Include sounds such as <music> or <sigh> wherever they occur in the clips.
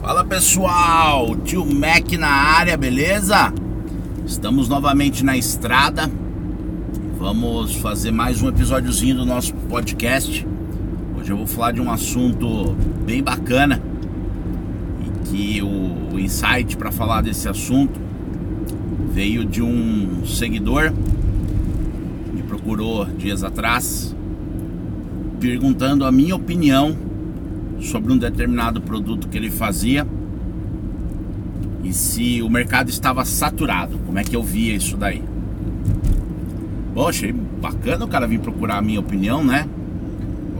Fala pessoal, tio Mac na área, beleza? Estamos novamente na estrada. Vamos fazer mais um episódiozinho do nosso podcast. Hoje eu vou falar de um assunto bem bacana e que o, insight para falar desse assunto veio de um seguidor me procurou dias atrás perguntando a minha opinião sobre um determinado produto que ele fazia e se o mercado estava saturado. Como é que eu via isso daí? Bom, achei bacana o cara vir procurar a minha opinião, né?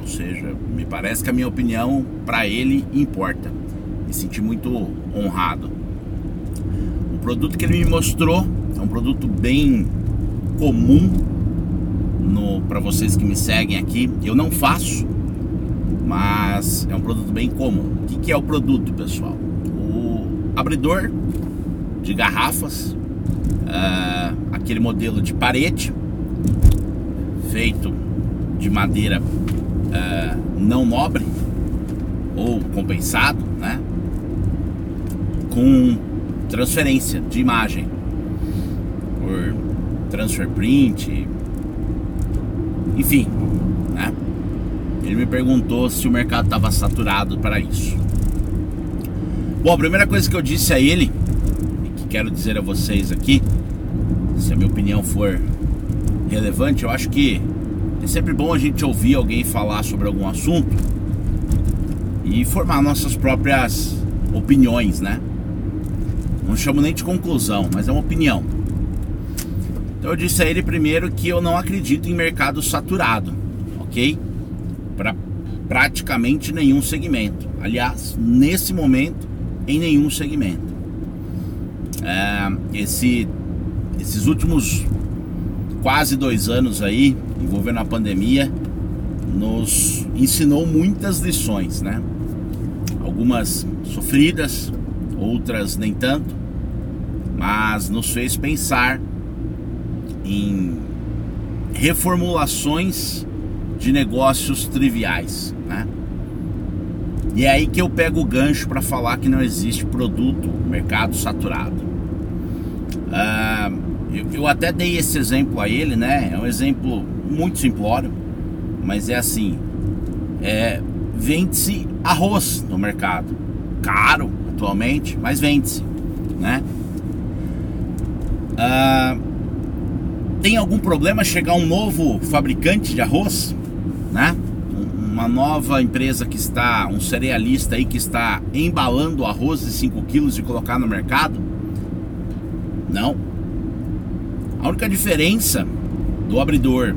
Ou seja, me parece que a minha opinião para ele importa. Me senti muito honrado. O produto que ele me mostrou é um produto bem comum para vocês que me seguem aqui. Eu não faço, mas é um produto bem comum. O que, que é o produto, pessoal? O abridor de garrafas, uh, aquele modelo de parede, feito de madeira uh, não nobre ou compensado, né? Com transferência de imagem por transfer print, enfim, ele me perguntou se o mercado estava saturado para isso. Bom, a primeira coisa que eu disse a ele, e que quero dizer a vocês aqui, se a minha opinião for relevante, eu acho que é sempre bom a gente ouvir alguém falar sobre algum assunto e formar nossas próprias opiniões, né? Não chamo nem de conclusão, mas é uma opinião. Então eu disse a ele primeiro que eu não acredito em mercado saturado, ok? Praticamente nenhum segmento. Aliás, nesse momento, em nenhum segmento. É, esse, esses últimos quase dois anos aí, envolvendo a pandemia, nos ensinou muitas lições, né? Algumas sofridas, outras nem tanto, mas nos fez pensar em reformulações de negócios triviais, né? E é aí que eu pego o gancho para falar que não existe produto, mercado saturado. Ah, eu, eu, até dei esse exemplo a ele, né? É um exemplo muito simplório, mas é assim: é, vende-se arroz no mercado, caro atualmente, mas vende-se, né? Ah, tem algum problema chegar um novo fabricante de arroz? Né? Uma nova empresa que está, um cerealista aí que está embalando arroz de 5 quilos e colocar no mercado? Não. A única diferença do abridor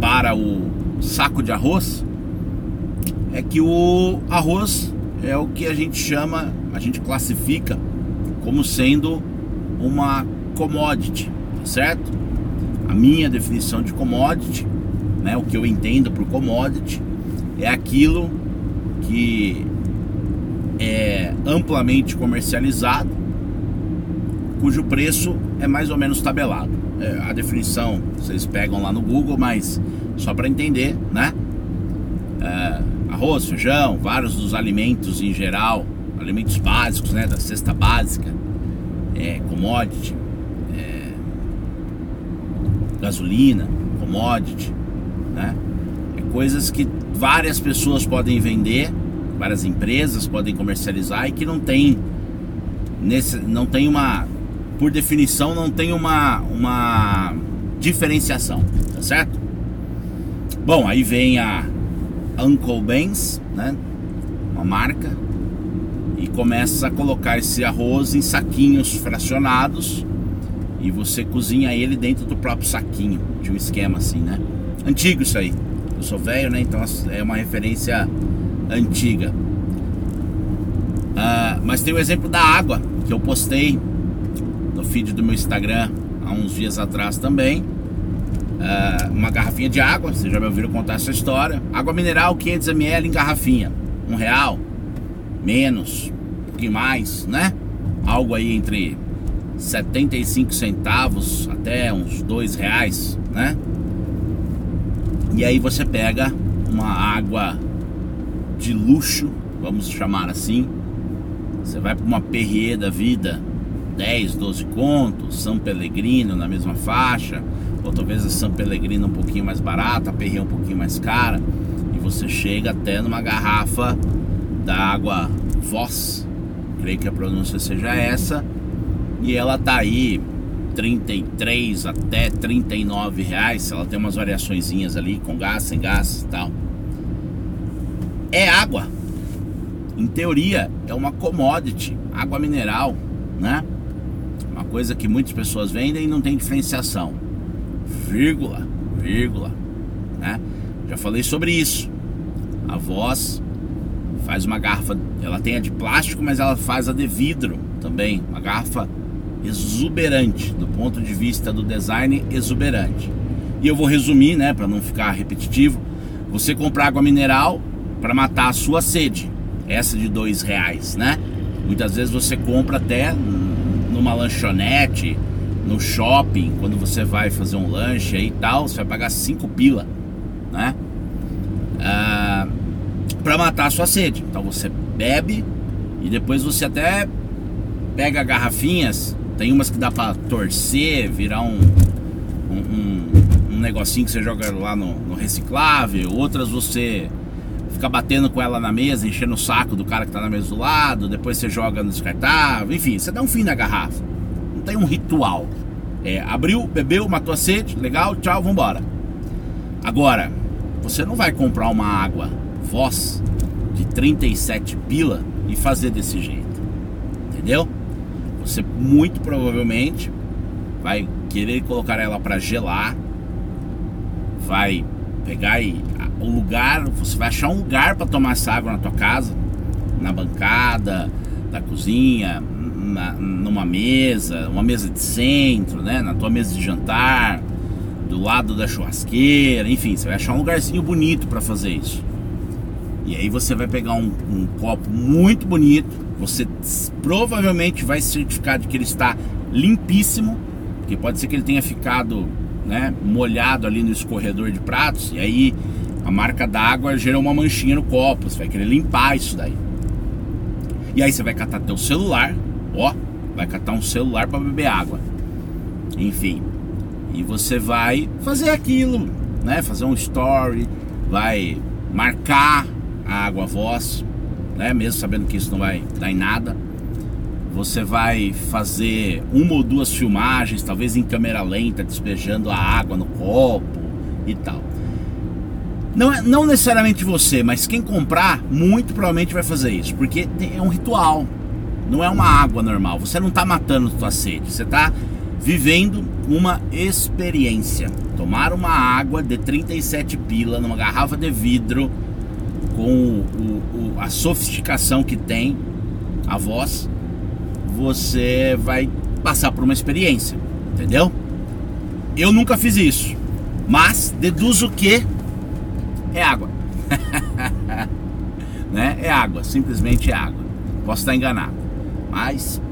para o saco de arroz é que o arroz é o que a gente chama, a gente classifica como sendo uma commodity, tá certo? A minha definição de commodity né, o que eu entendo por commodity, é aquilo que é amplamente comercializado, cujo preço é mais ou menos tabelado. É, a definição vocês pegam lá no Google, mas só para entender, né? É, arroz, feijão, vários dos alimentos em geral, alimentos básicos, né, da cesta básica, é, commodity, é, gasolina, commodity, né? É coisas que várias pessoas podem vender, várias empresas podem comercializar e que não tem nesse, não tem uma, por definição, não tem uma, uma diferenciação, tá certo? Bom, aí vem a Uncle Ben's, né? Uma marca e começa a colocar esse arroz em saquinhos fracionados e você cozinha ele dentro do próprio saquinho, de um esquema assim, né? Antigo isso aí. Eu sou velho, né? Então é uma referência antiga. Uh, mas tem o exemplo da água que eu postei no feed do meu Instagram há uns dias atrás também. Uh, uma garrafinha de água, vocês já me ouviram contar essa história. Água mineral 500ml em garrafinha, um real, menos, um pouquinho mais, né? Algo aí entre 75 centavos até uns dois reais, né? E aí você pega uma água de luxo, vamos chamar assim, Você vai para uma Perrier da vida, 10, 12 contos, São Pellegrino na mesma faixa, ou talvez a São Pellegrino um pouquinho mais barata, a Perrier um pouquinho mais cara, e você chega até numa garrafa da água Voss, creio que a pronúncia seja essa, e ela tá aí 33 até 39 reais, ela tem umas variaçõezinhas ali com gás, sem gás tal. É água. Em teoria, é uma commodity, água mineral, né? Uma coisa que muitas pessoas vendem e não tem diferenciação. Vírgula, vírgula, né? Já falei sobre isso. A voz faz uma garrafa, ela tem a de plástico, mas ela faz a de vidro também, uma garrafa exuberante, do ponto de vista do design exuberante. E eu vou resumir, né, para não ficar repetitivo. Você comprar água mineral para matar a sua sede, essa de dois reais, né? Muitas vezes você compra até numa lanchonete, no shopping, quando você vai fazer um lanche e tal, você vai pagar cinco pila, né? Ah, para matar a sua sede. Então você bebe e depois você até pega garrafinhas tem umas que dá pra torcer, virar um, um, um, um negocinho que você joga lá no, no reciclável. Outras você fica batendo com ela na mesa, enchendo o saco do cara que tá na mesa do lado. Depois você joga no descartável. Enfim, você dá um fim na garrafa. Não tem um ritual. É, abriu, bebeu, matou a sede, legal, tchau, vambora. Agora, você não vai comprar uma água Voz de 37 pila e fazer desse jeito. Entendeu? Você muito provavelmente vai querer colocar ela para gelar, vai pegar e o lugar, você vai achar um lugar para tomar essa água na tua casa, na bancada da cozinha, na, numa mesa, uma mesa de centro, né, na tua mesa de jantar, do lado da churrasqueira, enfim, você vai achar um lugarzinho bonito para fazer isso. E aí você vai pegar um, um copo muito bonito, você provavelmente vai certificar de que ele está limpíssimo, porque pode ser que ele tenha ficado né, molhado ali no escorredor de pratos, e aí a marca d'água gerou uma manchinha no copo, você vai querer limpar isso daí. E aí você vai catar teu celular, ó, vai catar um celular para beber água. Enfim, e você vai fazer aquilo, né? Fazer um story, vai marcar a água voz, né? Mesmo sabendo que isso não vai dar em nada. Você vai fazer uma ou duas filmagens, talvez em câmera lenta, despejando a água no copo e tal. Não, é, não necessariamente você, mas quem comprar, muito provavelmente vai fazer isso, porque é um ritual, não é uma água normal. Você não está matando sua sede, você está vivendo uma experiência. Tomar uma água de 37 pila numa garrafa de vidro com o, o, a sofisticação que tem a voz, você vai passar por uma experiência, entendeu? Eu nunca fiz isso, mas deduzo que é água. <laughs> né? É água, simplesmente é água. Posso estar enganado, mas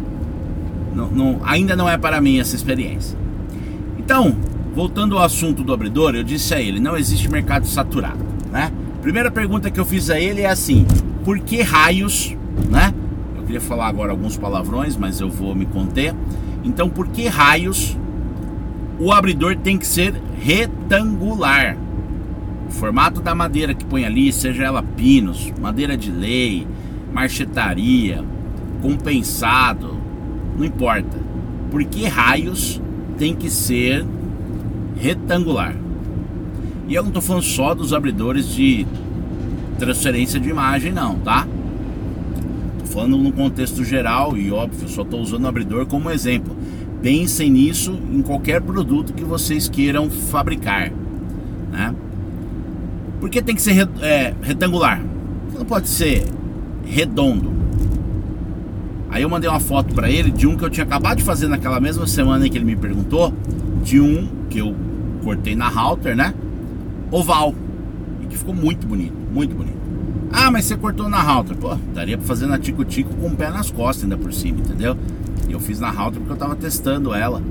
não, não, ainda não é para mim essa experiência. Então, voltando ao assunto do abridor, eu disse a ele: não existe mercado saturado, né? Primeira pergunta que eu fiz a ele é assim: por que raios, né? Eu queria falar agora alguns palavrões, mas eu vou me conter. Então, por que raios o abridor tem que ser retangular? O formato da madeira que põe ali, seja ela pinos, madeira de lei, marchetaria, compensado, não importa. Por que raios tem que ser retangular? E eu não estou falando só dos abridores de transferência de imagem, não, tá? Estou falando no contexto geral e óbvio, só estou usando o abridor como exemplo. Pensem nisso em qualquer produto que vocês queiram fabricar, né? Por que tem que ser é, retangular? Não pode ser redondo. Aí eu mandei uma foto para ele de um que eu tinha acabado de fazer naquela mesma semana em que ele me perguntou, de um que eu cortei na halter, né? Oval. E que ficou muito bonito, muito bonito. Ah, mas você cortou na halter. Pô, daria pra fazer na tico-tico com o pé nas costas ainda por cima, entendeu? E eu fiz na halter porque eu tava testando ela,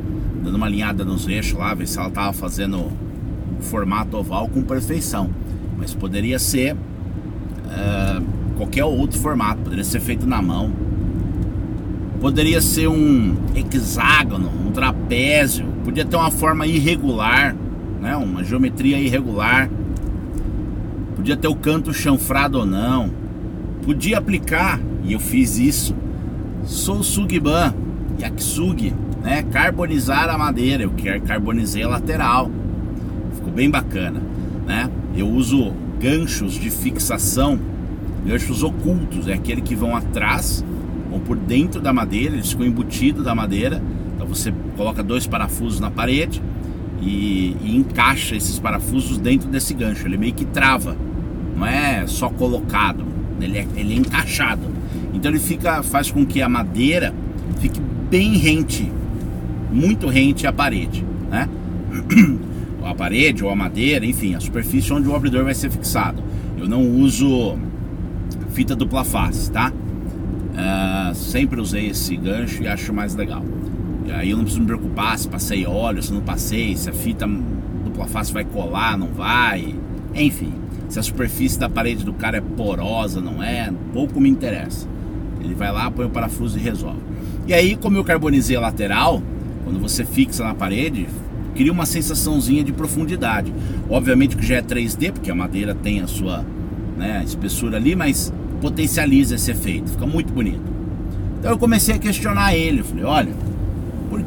dando uma alinhada nos eixos lá, ver se ela tava fazendo o formato oval com perfeição. Mas poderia ser uh, qualquer outro formato, poderia ser feito na mão. poderia ser um hexágono, um trapézio, podia ter uma forma irregular, né? Uma geometria irregular. Podia ter o canto chanfrado ou não. Podia aplicar, e eu fiz isso, sou Sugiban, Yaksugi, né? Carbonizar a madeira, eu carbonizei a lateral. Ficou bem bacana, né? Eu uso ganchos de fixação, ganchos ocultos, é aquele que vão atrás, vão por dentro da madeira, eles ficam embutidos da madeira. Então você coloca dois parafusos na parede e, e encaixa esses parafusos dentro desse gancho. Ele meio que trava, não é só colocado, ele é, ele é encaixado. Então ele fica, faz com que a madeira fique bem rente, muito rente à parede, né? <clears throat> a parede ou a madeira, enfim, a superfície onde o abridor vai ser fixado. Eu não uso fita dupla face, tá? Uh, sempre usei esse gancho e acho mais legal. Aí eu não preciso me preocupar se passei óleo, se não passei, se a fita dupla face vai colar, não vai. Enfim, se a superfície da parede do cara é porosa, não é, pouco me interessa. Ele vai lá, põe o parafuso e resolve. E aí, como eu carbonizei a lateral, quando você fixa na parede, cria uma sensaçãozinha de profundidade. Obviamente que já é 3D, porque a madeira tem a sua né, espessura ali, mas potencializa esse efeito, fica muito bonito. Então eu comecei a questionar ele, falei, olha,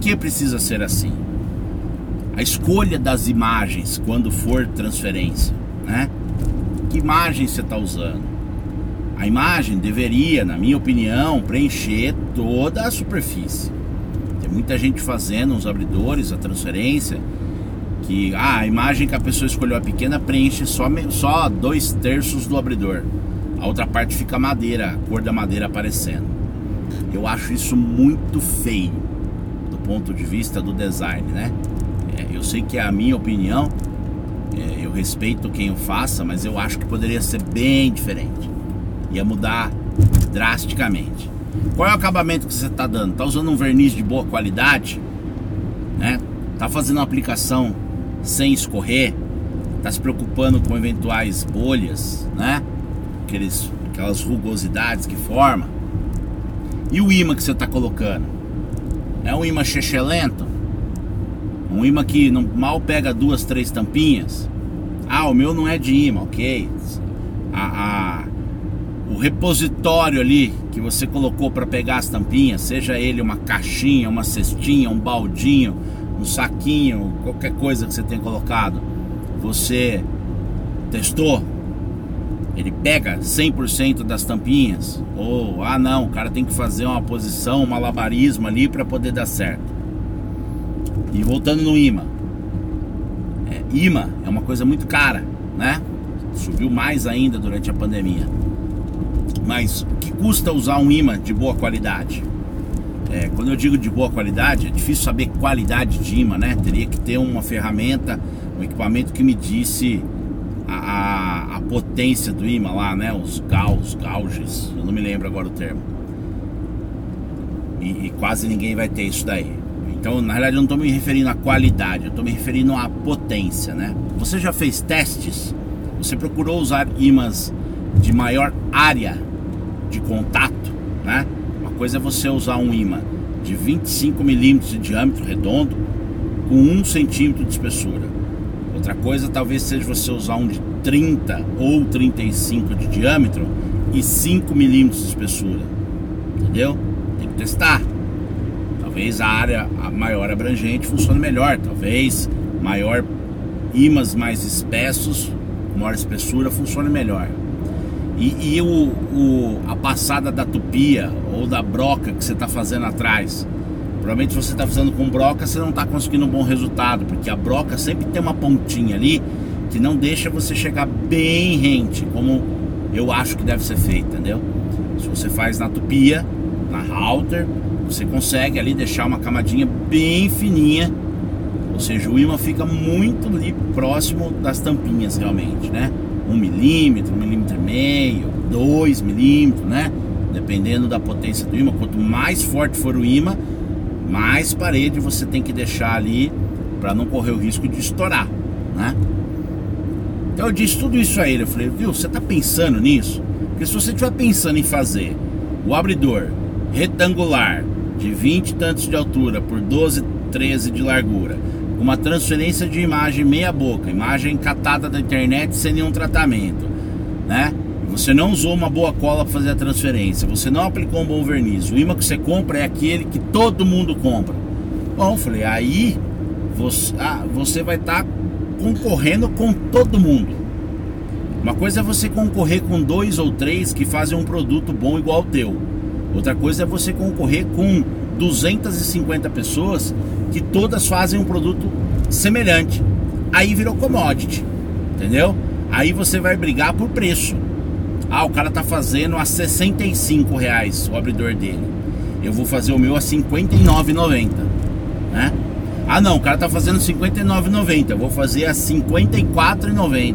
que precisa ser assim? A escolha das imagens quando for transferência, né? Que imagem você está usando? A imagem deveria, na minha opinião, preencher toda a superfície. Tem muita gente fazendo os abridores, a transferência, que ah, a imagem que a pessoa escolheu a pequena preenche só, só dois terços do abridor. A outra parte fica madeira, a cor da madeira aparecendo. Eu acho isso muito feio ponto de vista do design, né? É, eu sei que é a minha opinião, é, eu respeito quem o faça, mas eu acho que poderia ser bem diferente. Ia mudar drasticamente. Qual é o acabamento que você está dando? Está usando um verniz de boa qualidade? Né? Tá fazendo uma aplicação sem escorrer? Tá se preocupando com eventuais bolhas, né? Aqueles, aquelas rugosidades que forma? E o imã que você está colocando? É um imã chechelento? Um imã que não, mal pega duas, três tampinhas? Ah, o meu não é de imã, ok. A, a, o repositório ali que você colocou para pegar as tampinhas, seja ele uma caixinha, uma cestinha, um baldinho, um saquinho, qualquer coisa que você tenha colocado, você testou? Ele pega 100% das tampinhas? Ou, ah não, o cara tem que fazer uma posição, um malabarismo ali para poder dar certo. E voltando no imã. É, imã é uma coisa muito cara, né? Subiu mais ainda durante a pandemia. Mas o que custa usar um imã de boa qualidade? É, quando eu digo de boa qualidade, é difícil saber qualidade de imã, né? Teria que ter uma ferramenta, um equipamento que me disse a, a, potência do imã lá, né? Os gauss, gauges, eu não me lembro agora o termo. E, e quase ninguém vai ter isso daí. Então, na realidade, eu não estou me referindo à qualidade, eu estou me referindo à potência, né? Você já fez testes? Você procurou usar imãs de maior área de contato, né? Uma coisa é você usar um imã de 25 milímetros de diâmetro redondo com 1 centímetro de espessura. Outra coisa talvez seja você usar um de 30 ou 35 de diâmetro e 5 milímetros de espessura. Entendeu? Tem que testar. Talvez a área maior abrangente funcione melhor. Talvez maior ímãs mais espessos, maior espessura funcione melhor. E, e o, o, a passada da tupia ou da broca que você está fazendo atrás. Provavelmente você está fazendo com broca, você não está conseguindo um bom resultado, porque a broca sempre tem uma pontinha ali que não deixa você chegar bem rente, como eu acho que deve ser feito, entendeu? Se você faz na tupia, na halter, você consegue ali deixar uma camadinha bem fininha, ou seja, o imã fica muito ali próximo das tampinhas realmente, né? um milímetro, um milímetro e meio, dois milímetros, né? Dependendo da potência do imã. Quanto mais forte for o imã, mais parede você tem que deixar ali para não correr o risco de estourar, né? Então eu disse tudo isso a ele. Eu falei, viu, você tá pensando nisso? Porque se você estiver pensando em fazer o abridor retangular de 20 e tantos de altura por 12, 13 de largura, uma transferência de imagem meia boca, imagem catada da internet sem nenhum tratamento, né? Você não usou uma boa cola para fazer a transferência, você não aplicou um bom verniz. O imã que você compra é aquele que todo mundo compra. Bom, falei, aí você, ah, você vai estar tá concorrendo com todo mundo. Uma coisa é você concorrer com dois ou três que fazem um produto bom igual ao teu. Outra coisa é você concorrer com 250 pessoas que todas fazem um produto semelhante. Aí virou commodity, entendeu? Aí você vai brigar por preço. Ah, o cara tá fazendo a 65 reais o abridor dele. Eu vou fazer o meu a 59,90, né? Ah, não, o cara tá fazendo 59,90. Eu vou fazer a 54,90.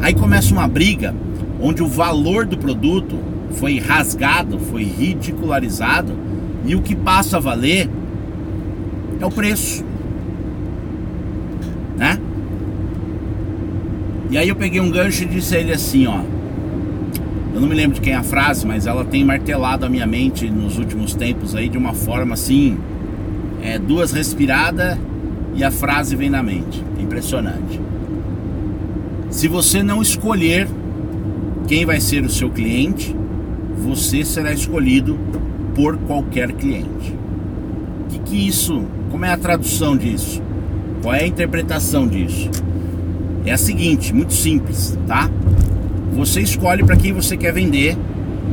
Aí começa uma briga onde o valor do produto foi rasgado, foi ridicularizado e o que passa a valer é o preço, né? E aí eu peguei um gancho e disse a ele assim, ó. Eu não me lembro de quem é a frase, mas ela tem martelado a minha mente nos últimos tempos aí de uma forma assim, é duas respiradas e a frase vem na mente. Impressionante. Se você não escolher quem vai ser o seu cliente, você será escolhido por qualquer cliente. O que, que isso? Como é a tradução disso? Qual é a interpretação disso? É a seguinte, muito simples, tá? Você escolhe para quem você quer vender,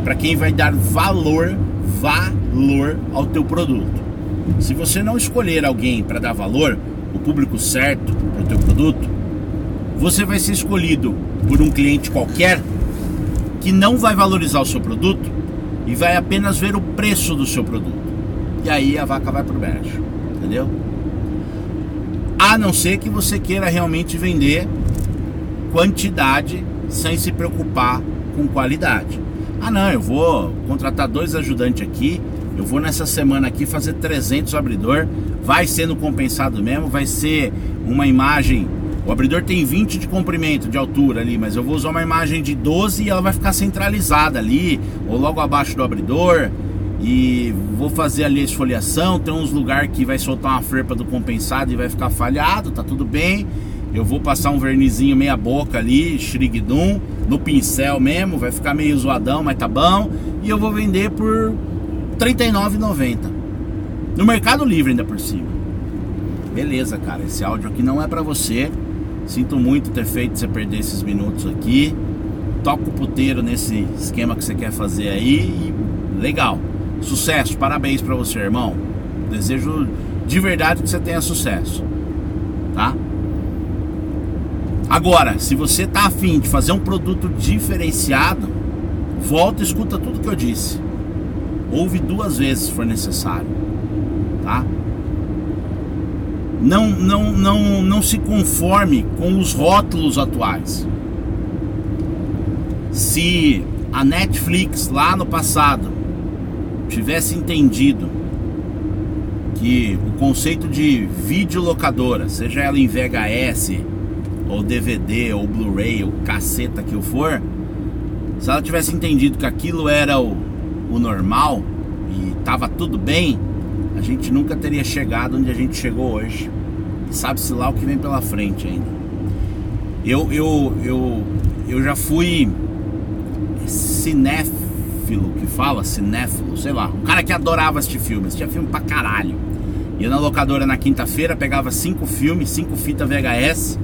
para quem vai dar valor, valor ao teu produto. Se você não escolher alguém para dar valor, o público certo para o teu produto, você vai ser escolhido por um cliente qualquer que não vai valorizar o seu produto e vai apenas ver o preço do seu produto. E aí a vaca vai pro brejo, entendeu? A não ser que você queira realmente vender quantidade sem se preocupar com qualidade. Ah, não, eu vou contratar dois ajudantes aqui, eu vou nessa semana aqui fazer 300 abridor, vai sendo compensado mesmo, vai ser uma imagem o abridor tem 20 de comprimento, de altura ali, mas eu vou usar uma imagem de 12 e ela vai ficar centralizada ali, ou logo abaixo do abridor. E vou fazer ali a esfoliação. Tem uns lugares que vai soltar uma ferpa do compensado e vai ficar falhado, tá tudo bem. Eu vou passar um vernizinho meia boca ali, shrigdum, no pincel mesmo, vai ficar meio zoadão, mas tá bom. E eu vou vender por R$39,90. No Mercado Livre ainda por cima. Beleza, cara, esse áudio aqui não é para você. Sinto muito ter feito você perder esses minutos aqui. Toca o puteiro nesse esquema que você quer fazer aí legal. Sucesso, parabéns para você, irmão. Desejo de verdade que você tenha sucesso. Tá? Agora, se você tá afim de fazer um produto diferenciado, volta e escuta tudo que eu disse. Ouve duas vezes se for necessário. Tá? não, não, não, não se conforme com os rótulos atuais. Se a Netflix lá no passado tivesse entendido que o conceito de videolocadora, seja ela em VHS ou DVD ou Blu-ray ou caceta que eu for, se ela tivesse entendido que aquilo era o, o normal e tava tudo bem, a gente nunca teria chegado onde a gente chegou hoje. Sabe-se lá o que vem pela frente ainda. Eu, eu, eu, eu já fui cinéfilo, que fala, cinéfilo, sei lá. Um cara que adorava assistir filmes, tinha filme pra caralho. Ia na locadora na quinta-feira, pegava cinco filmes, cinco fitas VHS,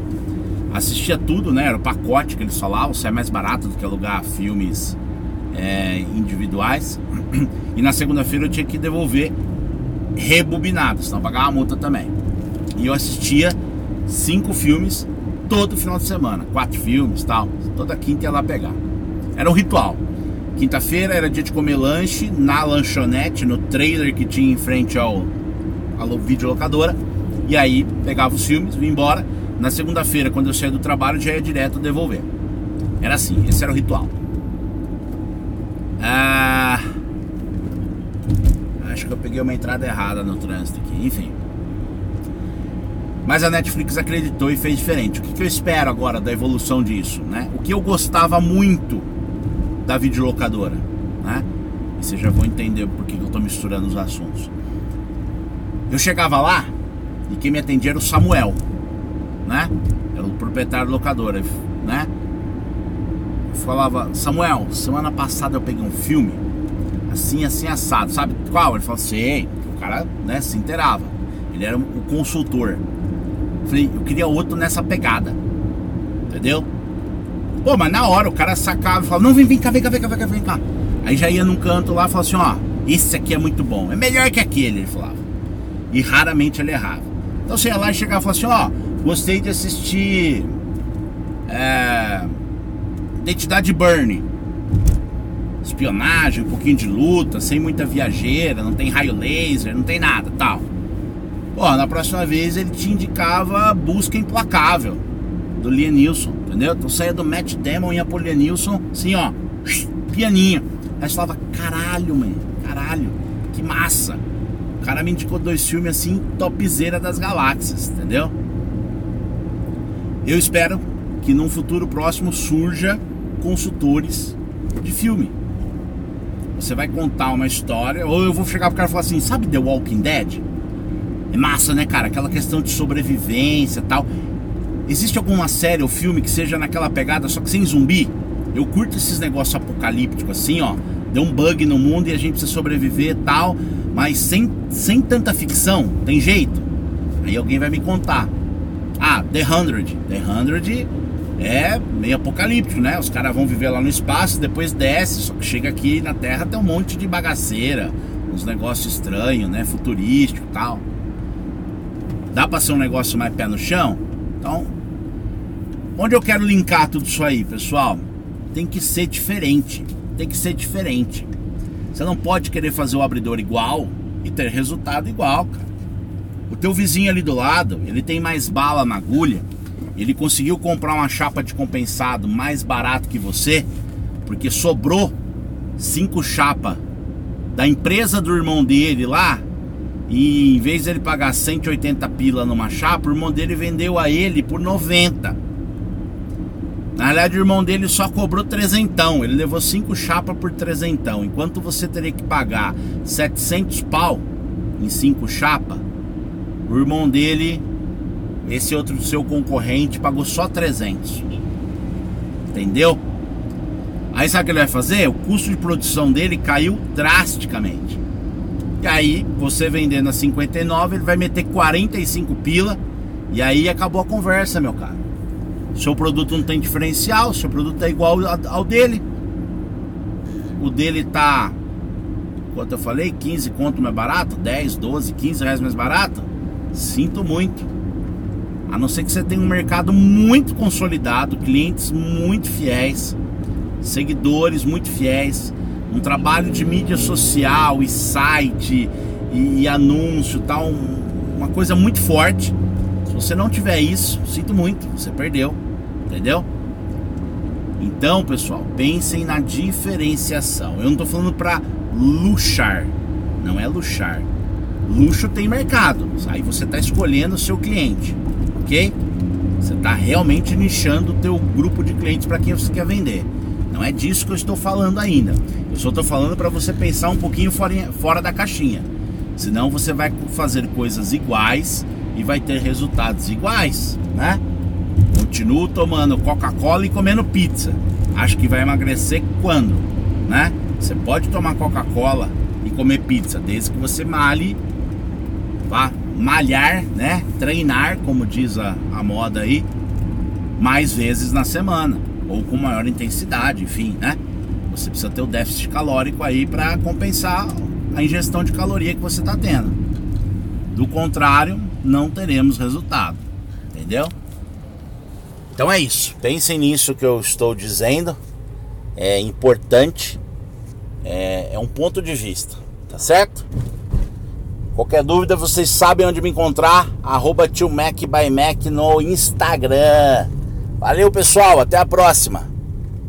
assistia tudo, né? Era o pacote que eles falavam, se é mais barato do que alugar filmes é, individuais. <clears throat> E na segunda-feira eu tinha que devolver rebobinado, senão pagava a multa também. E eu assistia cinco filmes todo final de semana, quatro filmes tal. Toda quinta ia lá pegar. Era um ritual. Quinta-feira era dia de comer lanche na lanchonete, no trailer que tinha em frente ao, ao videolocadora. E aí pegava os filmes, ia embora. Na segunda-feira, quando eu saía do trabalho, já ia direto devolver. Era assim, esse era o ritual. Ah, acho que eu peguei uma entrada errada no trânsito aqui. Enfim. Mas a Netflix acreditou e fez diferente. O que, que eu espero agora da evolução disso? Né? O que eu gostava muito da videolocadora? Né? E vocês já vão entender por que eu estou misturando os assuntos. Eu chegava lá e quem me atendia era o Samuel, né? Era o proprietário da locadora, né? Eu falava, Samuel, semana passada eu peguei um filme assim, assim, assado. Sabe qual? Ele falou, sei. O cara, né, se inteirava. Ele era o consultor. Falei, eu queria outro nessa pegada. Entendeu? Pô, mas na hora o cara sacava e falava, não, vem, vem cá, vem cá, vem cá, vem cá, vem cá. Aí já ia num canto lá e falava assim, ó, esse aqui é muito bom. É melhor que aquele, ele falava. E raramente ele errava. Então você ia lá e chegava e falava assim, ó, gostei de assistir. É, Identidade Burn espionagem, um pouquinho de luta, sem muita viajeira, não tem raio laser, não tem nada, tal. Pô, na próxima vez ele te indicava Busca Implacável, do Liam Nilson, entendeu? Então saia do Matt Damon e ia pro Liam Nilson, assim, ó, pianinho. Aí você falava, caralho, mano, caralho, que massa. O cara me indicou dois filmes assim, topzera das galáxias, entendeu? Eu espero que num futuro próximo surja consultores de filme. Você vai contar uma história, ou eu vou chegar pro cara e falar assim: sabe The Walking Dead? É massa, né, cara? Aquela questão de sobrevivência tal. Existe alguma série ou filme que seja naquela pegada, só que sem zumbi? Eu curto esses negócios apocalípticos assim, ó. Deu um bug no mundo e a gente precisa sobreviver tal, mas sem, sem tanta ficção, tem jeito? Aí alguém vai me contar. Ah, The Hundred. The Hundred é meio apocalíptico, né? Os caras vão viver lá no espaço, depois desce, só que chega aqui na Terra tem um monte de bagaceira, uns negócios estranhos, né? Futurístico e tal. Dá pra ser um negócio mais pé no chão? Então, onde eu quero linkar tudo isso aí, pessoal? Tem que ser diferente. Tem que ser diferente. Você não pode querer fazer o abridor igual e ter resultado igual, cara. O teu vizinho ali do lado, ele tem mais bala na agulha ele conseguiu comprar uma chapa de compensado mais barato que você, porque sobrou cinco chapas da empresa do irmão dele lá. E em vez de ele pagar 180 pila numa chapa, o irmão dele vendeu a ele por 90. Na verdade, o irmão dele só cobrou trezentão. Ele levou cinco chapas por trezentão. Enquanto você teria que pagar 700 pau em cinco chapas, o irmão dele esse outro seu concorrente pagou só 300. Entendeu? Aí sabe o que ele vai fazer? O custo de produção dele caiu drasticamente. E aí, você vendendo a 59, ele vai meter 45 pila. E aí acabou a conversa, meu cara. Seu produto não tem diferencial, seu produto é igual ao dele. O dele tá. Quanto eu falei? 15 conto mais barato? 10, 12, 15 reais mais barato? Sinto muito. A não ser que você tenha um mercado muito consolidado, clientes muito fiéis, seguidores muito fiéis, um trabalho de mídia social e site e, e anúncio, tal, um, uma coisa muito forte. Se você não tiver isso, sinto muito, você perdeu, entendeu? Então, pessoal, pensem na diferenciação. Eu não estou falando para luxar, não é luxar. Luxo tem mercado, aí você está escolhendo o seu cliente ok? Você está realmente nichando o teu grupo de clientes para quem você quer vender. Não é disso que eu estou falando ainda. Eu só estou falando para você pensar um pouquinho fora, fora da caixinha. Senão você vai fazer coisas iguais e vai ter resultados iguais, né? Continuo tomando Coca-Cola e comendo pizza. Acho que vai emagrecer quando, né? Você pode tomar Coca-Cola e comer pizza, desde que você male, vá malhar, né? Treinar, como diz a, a moda aí, mais vezes na semana ou com maior intensidade, enfim, né? Você precisa ter o déficit calórico aí para compensar a ingestão de caloria que você está tendo. Do contrário, não teremos resultado, entendeu? Então é isso. Pensem nisso que eu estou dizendo. É importante. É, é um ponto de vista, tá certo? Qualquer dúvida, vocês sabem onde me encontrar. Arroba no Instagram. Valeu, pessoal. Até a próxima.